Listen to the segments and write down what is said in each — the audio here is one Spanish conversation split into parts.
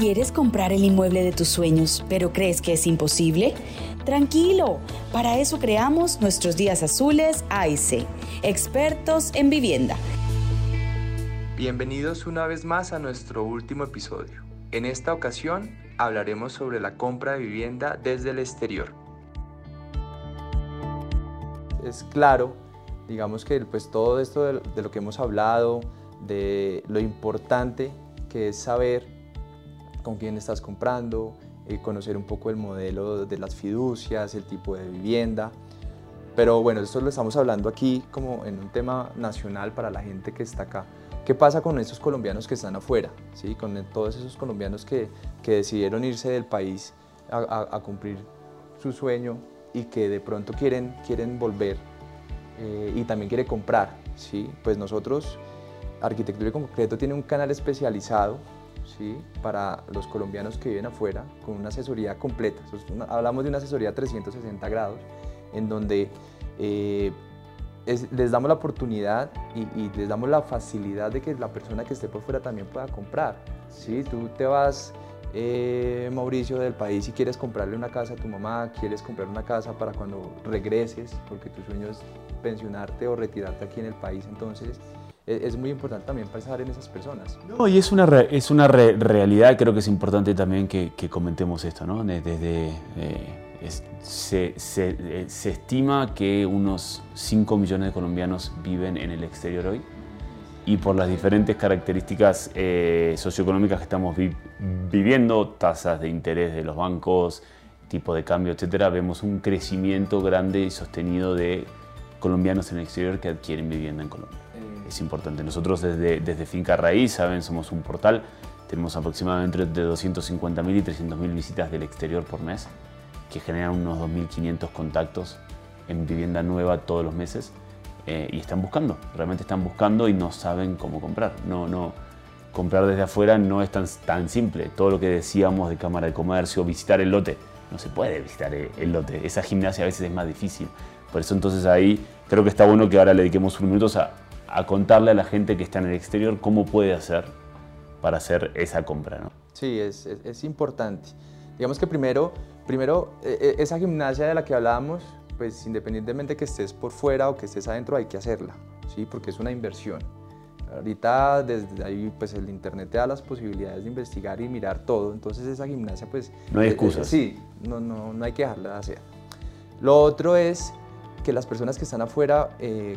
¿Quieres comprar el inmueble de tus sueños, pero crees que es imposible? Tranquilo, para eso creamos nuestros días azules AIC, expertos en vivienda. Bienvenidos una vez más a nuestro último episodio. En esta ocasión hablaremos sobre la compra de vivienda desde el exterior. Es claro, digamos que pues todo esto de, de lo que hemos hablado, de lo importante que es saber con quién estás comprando, eh, conocer un poco el modelo de las fiducias, el tipo de vivienda. Pero bueno, esto lo estamos hablando aquí como en un tema nacional para la gente que está acá. ¿Qué pasa con esos colombianos que están afuera? ¿Sí? Con todos esos colombianos que, que decidieron irse del país a, a, cumplir su sueño y que de pronto quieren, quieren volver eh, y también quiere comprar. ¿sí? Pues nosotros, Arquitectura y Concreto tiene un canal especializado ¿sí? para los colombianos que viven afuera con una asesoría completa. hablamos de una asesoría 360 grados en donde eh, les damos la oportunidad y, les damos la facilidad de que la persona que esté por fuera también pueda comprar. ¿sí? Tú te vas, eh, Mauricio, del país y quieres comprarle una casa a tu mamá, quieres comprar una casa para cuando regreses, porque tu sueño es pensionarte o retirarte aquí en el país, entonces es muy importante también pensar en esas personas. No, y es una, es una realidad, creo que es importante también que, comentemos esto, ¿no? Desde, eh, se, eh, se, estima que unos 5 millones de colombianos viven en el exterior hoy y por las diferentes características eh, socioeconómicas que estamos viviendo, tasas de interés de los bancos, tipo de cambio, etcétera, vemos un crecimiento grande y sostenido de colombianos en el exterior que adquieren vivienda en Colombia es importante. Nosotros desde, desde Finca Raíz, saben, somos un portal, tenemos aproximadamente de 250.000 y 300.000 visitas del exterior por mes, que generan unos 2.500 contactos en vivienda nueva todos los meses eh, y están buscando, realmente están buscando y no saben cómo comprar. No, no, comprar desde afuera no es tan, tan simple. Todo lo que decíamos de Cámara de Comercio, visitar el lote, no se puede visitar el lote. Esa gimnasia a veces es más difícil. Por eso entonces ahí creo que está bueno que ahora le dediquemos unos minutos a, a contarle a la gente que está en el exterior cómo puede hacer para hacer esa compra. ¿no? Sí, es, es, importante. Digamos que primero, primero e, e, esa gimnasia de la que hablábamos, pues independientemente que estés por fuera o que estés adentro, hay que hacerla, ¿sí? porque es una inversión. Ahorita desde ahí pues el internet te da las posibilidades de investigar y mirar todo, entonces esa gimnasia pues... No hay eh, excusas. sí, no, no, no hay que dejarla de hacer. Lo otro es que las personas que están afuera eh,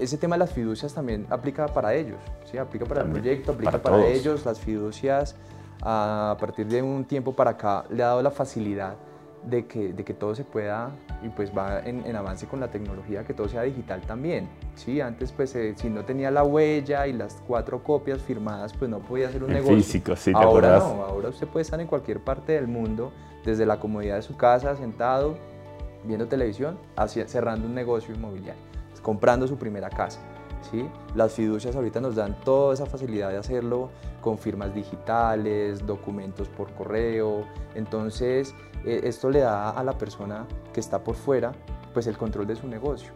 ese tema de las fiducias también aplica para ellos, ¿sí? aplica para el proyecto, aplica para, ellos. Las fiducias a partir de un tiempo para acá le ha dado la facilidad de que, de que todo se pueda y pues va en, avance con la tecnología, que todo sea digital también. ¿sí? Antes pues eh, si no tenía la huella y las cuatro copias firmadas pues no podía hacer un negocio. Físico, sí, ¿te ahora no, ahora usted puede estar en cualquier parte del mundo desde la comodidad de su casa, sentado, viendo televisión, cerrando un negocio inmobiliario comprando su primera casa. ¿sí? Las fiducias ahorita nos dan toda esa facilidad de hacerlo con firmas digitales, documentos por correo. Entonces, eh, esto le da a la persona que está por fuera pues el control de su negocio.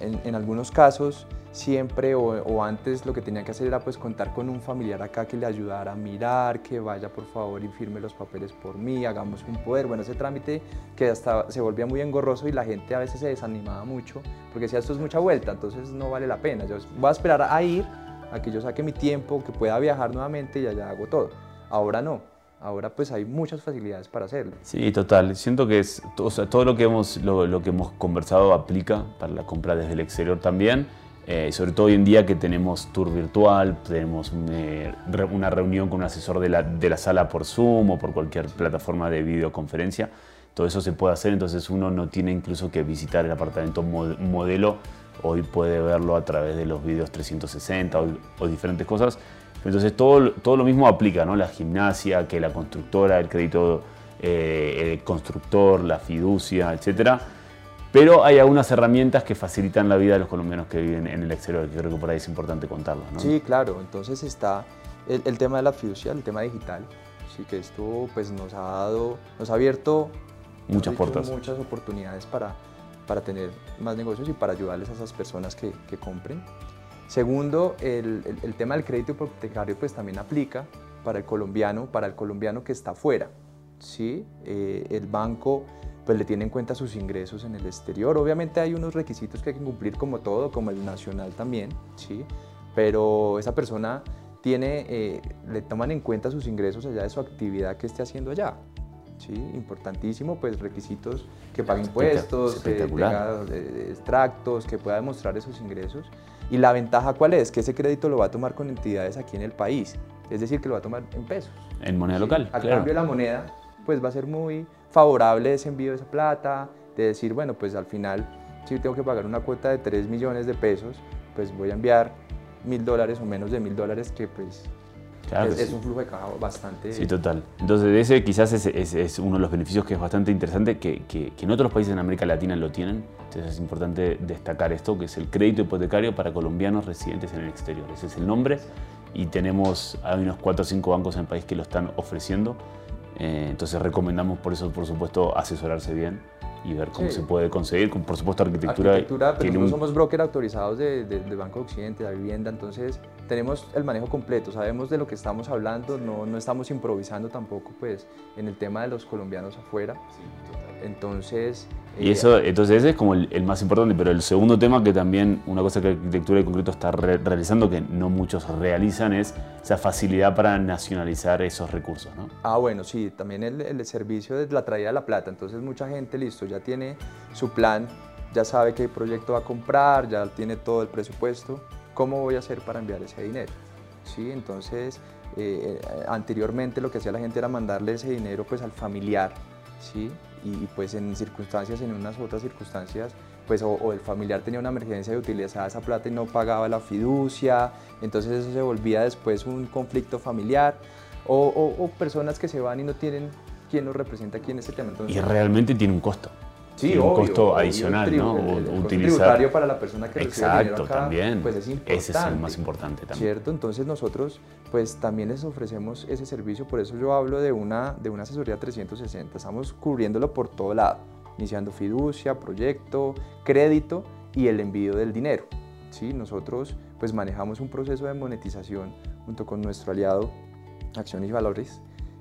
En, algunos casos, siempre o, antes lo que tenía que hacer era pues contar con un familiar acá que le ayudara a mirar, que vaya por favor y firme los papeles por mí, hagamos un poder. Bueno, ese trámite que hasta se volvía muy engorroso y la gente a veces se desanimaba mucho porque decía esto es mucha vuelta, entonces no vale la pena. Yo voy a esperar a ir, a que yo saque mi tiempo, que pueda viajar nuevamente y allá hago todo. Ahora no, Ahora pues hay muchas facilidades para hacerlo. Sí, total. Siento que es, o sea, todo lo que, hemos, lo, que hemos conversado aplica para la compra desde el exterior también. Eh, sobre todo hoy en día que tenemos tour virtual, tenemos eh, una reunión con un asesor de la, de la, sala por Zoom o por cualquier plataforma de videoconferencia. Todo eso se puede hacer, entonces uno no tiene incluso que visitar el apartamento modelo, hoy puede verlo a través de los videos 360 o diferentes cosas. Entonces todo, todo lo mismo aplica, ¿no? La gimnasia, que la constructora, el crédito, eh, el constructor, la fiducia, etc. Pero hay algunas herramientas que facilitan la vida de los colombianos que viven en el exterior, que creo que por ahí es importante contarlos, ¿no? Sí, claro. Entonces está el, tema de la fiducia, el tema digital. Sí que esto pues nos ha dado, nos ha abierto muchas puertas. Muchas oportunidades para, para tener más negocios y para ayudarles a esas personas que, que compren. Segundo, el, tema del crédito hipotecario pues también aplica para el colombiano, para el colombiano que está afuera. ¿sí? Eh, el banco pues le tiene en cuenta sus ingresos en el exterior. Obviamente hay unos requisitos que hay que cumplir como todo, como el nacional también, ¿sí? pero esa persona tiene, eh, le toman en cuenta sus ingresos allá de su actividad que esté haciendo allá. ¿sí? Importantísimo, pues requisitos que pague impuestos, que tenga eh, extractos, que pueda demostrar esos ingresos. Y la ventaja cuál es? Que ese crédito lo va a tomar con entidades aquí en el país, es decir, que lo va a tomar en pesos. En moneda local. Al cambio de la moneda, pues va a ser muy favorable ese envío de esa plata, de decir, bueno, pues al final, si tengo que pagar una cuota de 3 millones de pesos, pues voy a enviar mil dólares o menos de mil dólares, que pues es, un flujo de caja bastante... Sí, total. Entonces ese quizás es, es, uno de los beneficios que es bastante interesante, que, que, que, en otros países en América Latina lo tienen. Entonces es importante destacar esto, que es el crédito hipotecario para colombianos residentes en el exterior. Ese es el nombre y tenemos, hay unos 4 o 5 bancos en el país que lo están ofreciendo. Eh, entonces recomendamos por eso, por supuesto, asesorarse bien y ver cómo se puede conseguir. Por supuesto, arquitectura. Arquitectura, pero nosotros somos broker autorizados de, de, Banco de Occidente, de la vivienda, entonces tenemos el manejo completo, sabemos de lo que estamos hablando, no, no estamos improvisando tampoco pues, en el tema de los colombianos afuera. Entonces, y eso, entonces ese es como el, más importante, pero el segundo tema que también, una cosa que Arquitectura y Concreto está realizando, que no muchos realizan, es esa facilidad para nacionalizar esos recursos, ¿no? Ah, bueno, sí, también el, el servicio de la traída de la plata, entonces mucha gente, listo, ya tiene su plan, ya sabe qué proyecto va a comprar, ya tiene todo el presupuesto, ¿cómo voy a hacer para enviar ese dinero? ¿Sí? Entonces, eh, eh, anteriormente lo que hacía la gente era mandarle ese dinero pues al familiar, ¿sí? Y, pues en circunstancias, en unas otras circunstancias, pues o, el familiar tenía una emergencia y utilizaba esa plata y no pagaba la fiducia, entonces eso se volvía después un conflicto familiar, o, o personas que se van y no tienen quien los representa aquí en ese tema. y realmente tiene un costo. Sí, un costo adicional, ¿no? El, utilizar... tributario para la persona que Exacto, recibe acá, también. pues es importante. Ese es el más importante también. ¿Cierto? Entonces nosotros pues también les ofrecemos ese servicio, por eso yo hablo de una, de una asesoría 360, estamos cubriéndolo por todo lado, iniciando fiducia, proyecto, crédito y el envío del dinero. ¿sí? Nosotros pues manejamos un proceso de monetización junto con nuestro aliado Acciones y Valores,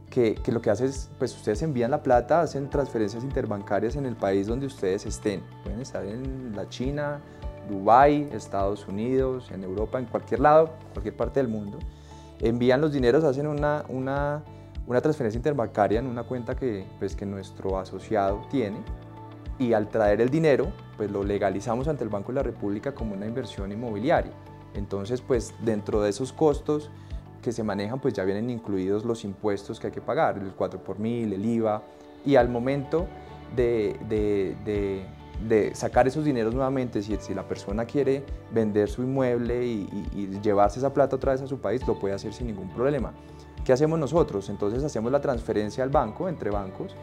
que, lo que hace es, pues ustedes envían la plata, hacen transferencias interbancarias en el país donde ustedes estén. Pueden estar en la China, Dubái, Estados Unidos, en Europa, en cualquier lado, cualquier parte del mundo. Envían los dineros, hacen una, una, una transferencia interbancaria en una cuenta que, pues, que nuestro asociado tiene y al traer el dinero, pues lo legalizamos ante el Banco de la República como una inversión inmobiliaria. Entonces, pues dentro de esos costos, que se manejan, pues ya vienen incluidos los impuestos que hay que pagar, el 4 por mil, el IVA, y al momento de, de, de, sacar esos dineros nuevamente, si, si, la persona quiere vender su inmueble y, y, llevarse esa plata otra vez a su país, lo puede hacer sin ningún problema. ¿Qué hacemos nosotros? Entonces hacemos la transferencia al banco, entre bancos,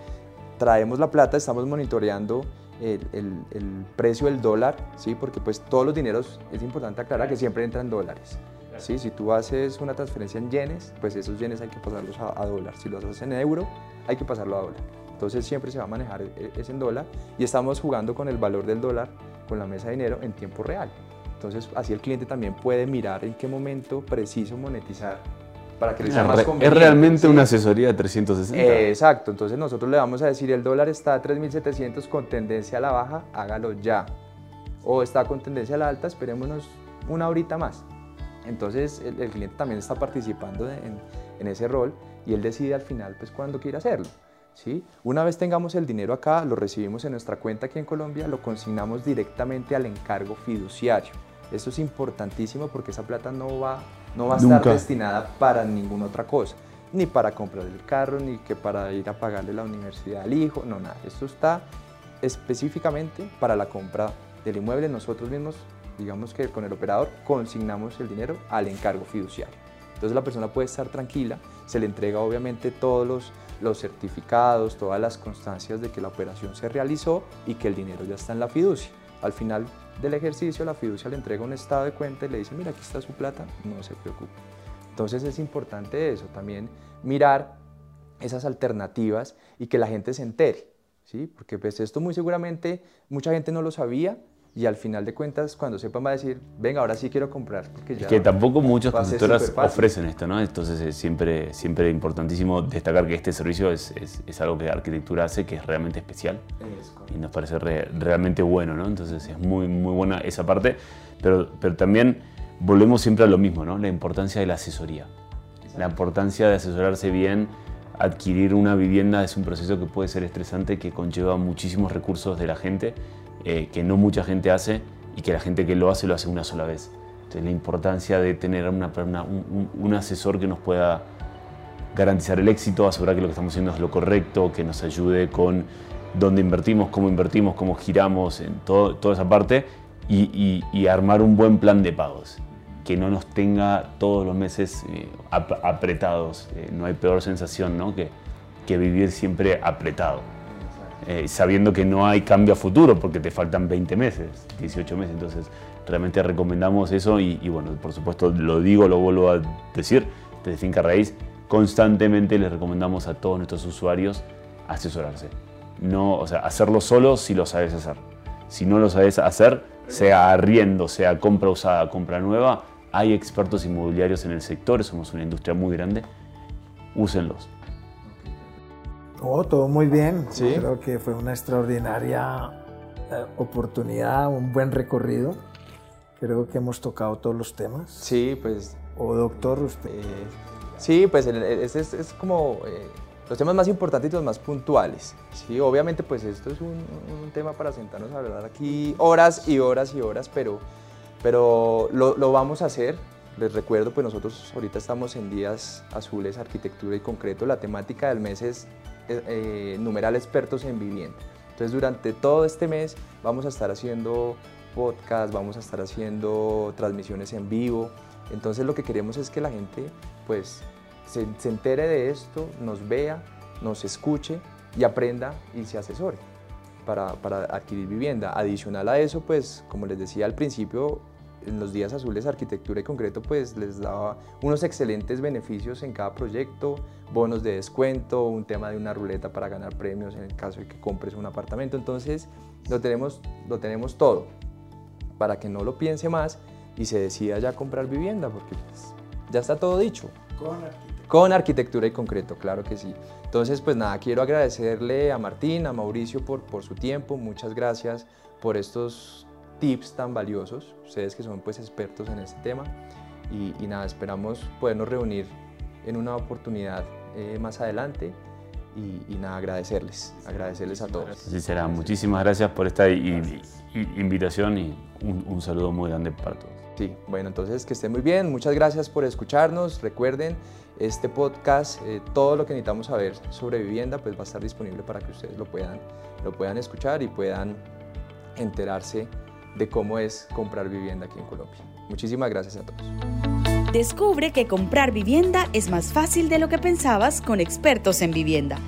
traemos la plata, estamos monitoreando el, el, el, precio del dólar, ¿sí? porque pues todos los dineros, es importante aclarar que siempre entran dólares. ¿Sí? Si tú haces una transferencia en yenes, pues esos yenes hay que pasarlos a, dólar. Si los haces en euro, hay que pasarlo a dólar. Entonces siempre se va a manejar e, e, es en dólar y estamos jugando con el valor del dólar con la mesa de dinero en tiempo real. Entonces así el cliente también puede mirar en qué momento preciso monetizar para que le sea más conveniente. Es realmente una asesoría de 360. exacto, entonces nosotros le vamos a decir el dólar está a 3.700 con tendencia a la baja, hágalo ya. O está con tendencia a la alta, esperémonos una horita más. Entonces el, cliente también está participando en, ese rol y él decide al final pues cuándo quiere hacerlo. ¿sí? Una vez tengamos el dinero acá, lo recibimos en nuestra cuenta aquí en Colombia, lo consignamos directamente al encargo fiduciario. Esto es importantísimo porque esa plata no va, no va a estar destinada para ninguna otra cosa, ni para comprar el carro, ni que para ir a pagarle la universidad al hijo, no, nada. Esto está específicamente para la compra del inmueble. Nosotros mismos digamos que con el operador consignamos el dinero al encargo fiduciario. Entonces la persona puede estar tranquila, se le entrega obviamente todos los, los certificados, todas las constancias de que la operación se realizó y que el dinero ya está en la fiducia. Al final del ejercicio la fiducia le entrega un estado de cuenta y le dice, mira, aquí está su plata, no se preocupe. Entonces es importante eso, también mirar esas alternativas y que la gente se entere, ¿sí? porque pues esto muy seguramente mucha gente no lo sabía y al final de cuentas cuando sepan va a decir, venga, ahora sí quiero comprar. Porque ya que tampoco muchos constructoras ofrecen esto, ¿no? Entonces es siempre, siempre importantísimo destacar que este servicio es, es, algo que arquitectura hace que es realmente especial y nos parece realmente bueno, ¿no? Entonces es muy, muy buena esa parte, pero, pero también volvemos siempre a lo mismo, ¿no? La importancia de la asesoría, la importancia de asesorarse bien adquirir una vivienda es un proceso que puede ser estresante, que conlleva muchísimos recursos de la gente, eh, que no mucha gente hace y que la gente que lo hace lo hace una sola vez. Entonces la importancia de tener una, un, asesor que nos pueda garantizar el éxito, asegurar que lo que estamos haciendo es lo correcto, que nos ayude con dónde invertimos, cómo invertimos, cómo giramos, en todo, toda esa parte y armar un buen plan de pagos que no nos tenga todos los meses eh, apretados. Eh, no hay peor sensación ¿no? que, que vivir siempre apretado, eh, sabiendo que no hay cambio a futuro porque te faltan 20 meses, 18 meses. Entonces, realmente recomendamos eso y, bueno, por supuesto lo digo, lo vuelvo a decir, desde Finca Raíz, constantemente les recomendamos a todos nuestros usuarios asesorarse. No, o sea, hacerlo solo si lo sabes hacer. Si no lo sabes hacer, sea arriendo, sea compra usada, compra nueva, hay expertos inmobiliarios en el sector, somos una industria muy grande, úsenlos. Oh, todo muy bien. ¿Sí? Creo que fue una extraordinaria eh, oportunidad, un buen recorrido. Creo que hemos tocado todos los temas. Sí, pues. O doctor, usted. Eh, sí, pues es, es, como eh, los temas más importantes y los más puntuales. Sí, obviamente, pues esto es un, un tema para sentarnos a hablar aquí horas y horas y horas, pero pero lo, vamos a hacer. Les recuerdo, pues nosotros ahorita estamos en días azules, arquitectura y concreto. La temática del mes es eh, eh, numeral expertos en vivienda. Entonces durante todo este mes vamos a estar haciendo podcast, vamos a estar haciendo transmisiones en vivo. Entonces lo que queremos es que la gente pues se, se entere de esto, nos vea, nos escuche y aprenda y se asesore para, para adquirir vivienda. Adicional a eso, pues como les decía al principio, en los días azules arquitectura y concreto pues les daba unos excelentes beneficios en cada proyecto, bonos de descuento, un tema de una ruleta para ganar premios en el caso de que compres un apartamento. Entonces lo tenemos, lo tenemos todo para que no lo piense más y se decida ya comprar vivienda porque pues, ya está todo dicho. Con arquitectura. Con arquitectura y concreto, claro que sí. Entonces, pues nada, quiero agradecerle a Martín, a Mauricio por, por su tiempo. Muchas gracias por estos tips tan valiosos, ustedes que son pues expertos en este tema. Y, nada, esperamos podernos reunir en una oportunidad eh, más adelante y, nada, agradecerles, agradecerles a todos. Sí, será. Muchísimas gracias por esta invitación y un, saludo muy grande para todos. Sí, bueno, entonces que estén muy bien. Muchas gracias por escucharnos. Recuerden, este podcast, eh, todo lo que necesitamos saber sobre vivienda, pues va a estar disponible para que ustedes lo puedan, lo puedan escuchar y puedan enterarse de cómo es comprar vivienda aquí en Colombia. Muchísimas gracias a todos. Descubre que comprar vivienda es más fácil de lo que pensabas con expertos en vivienda.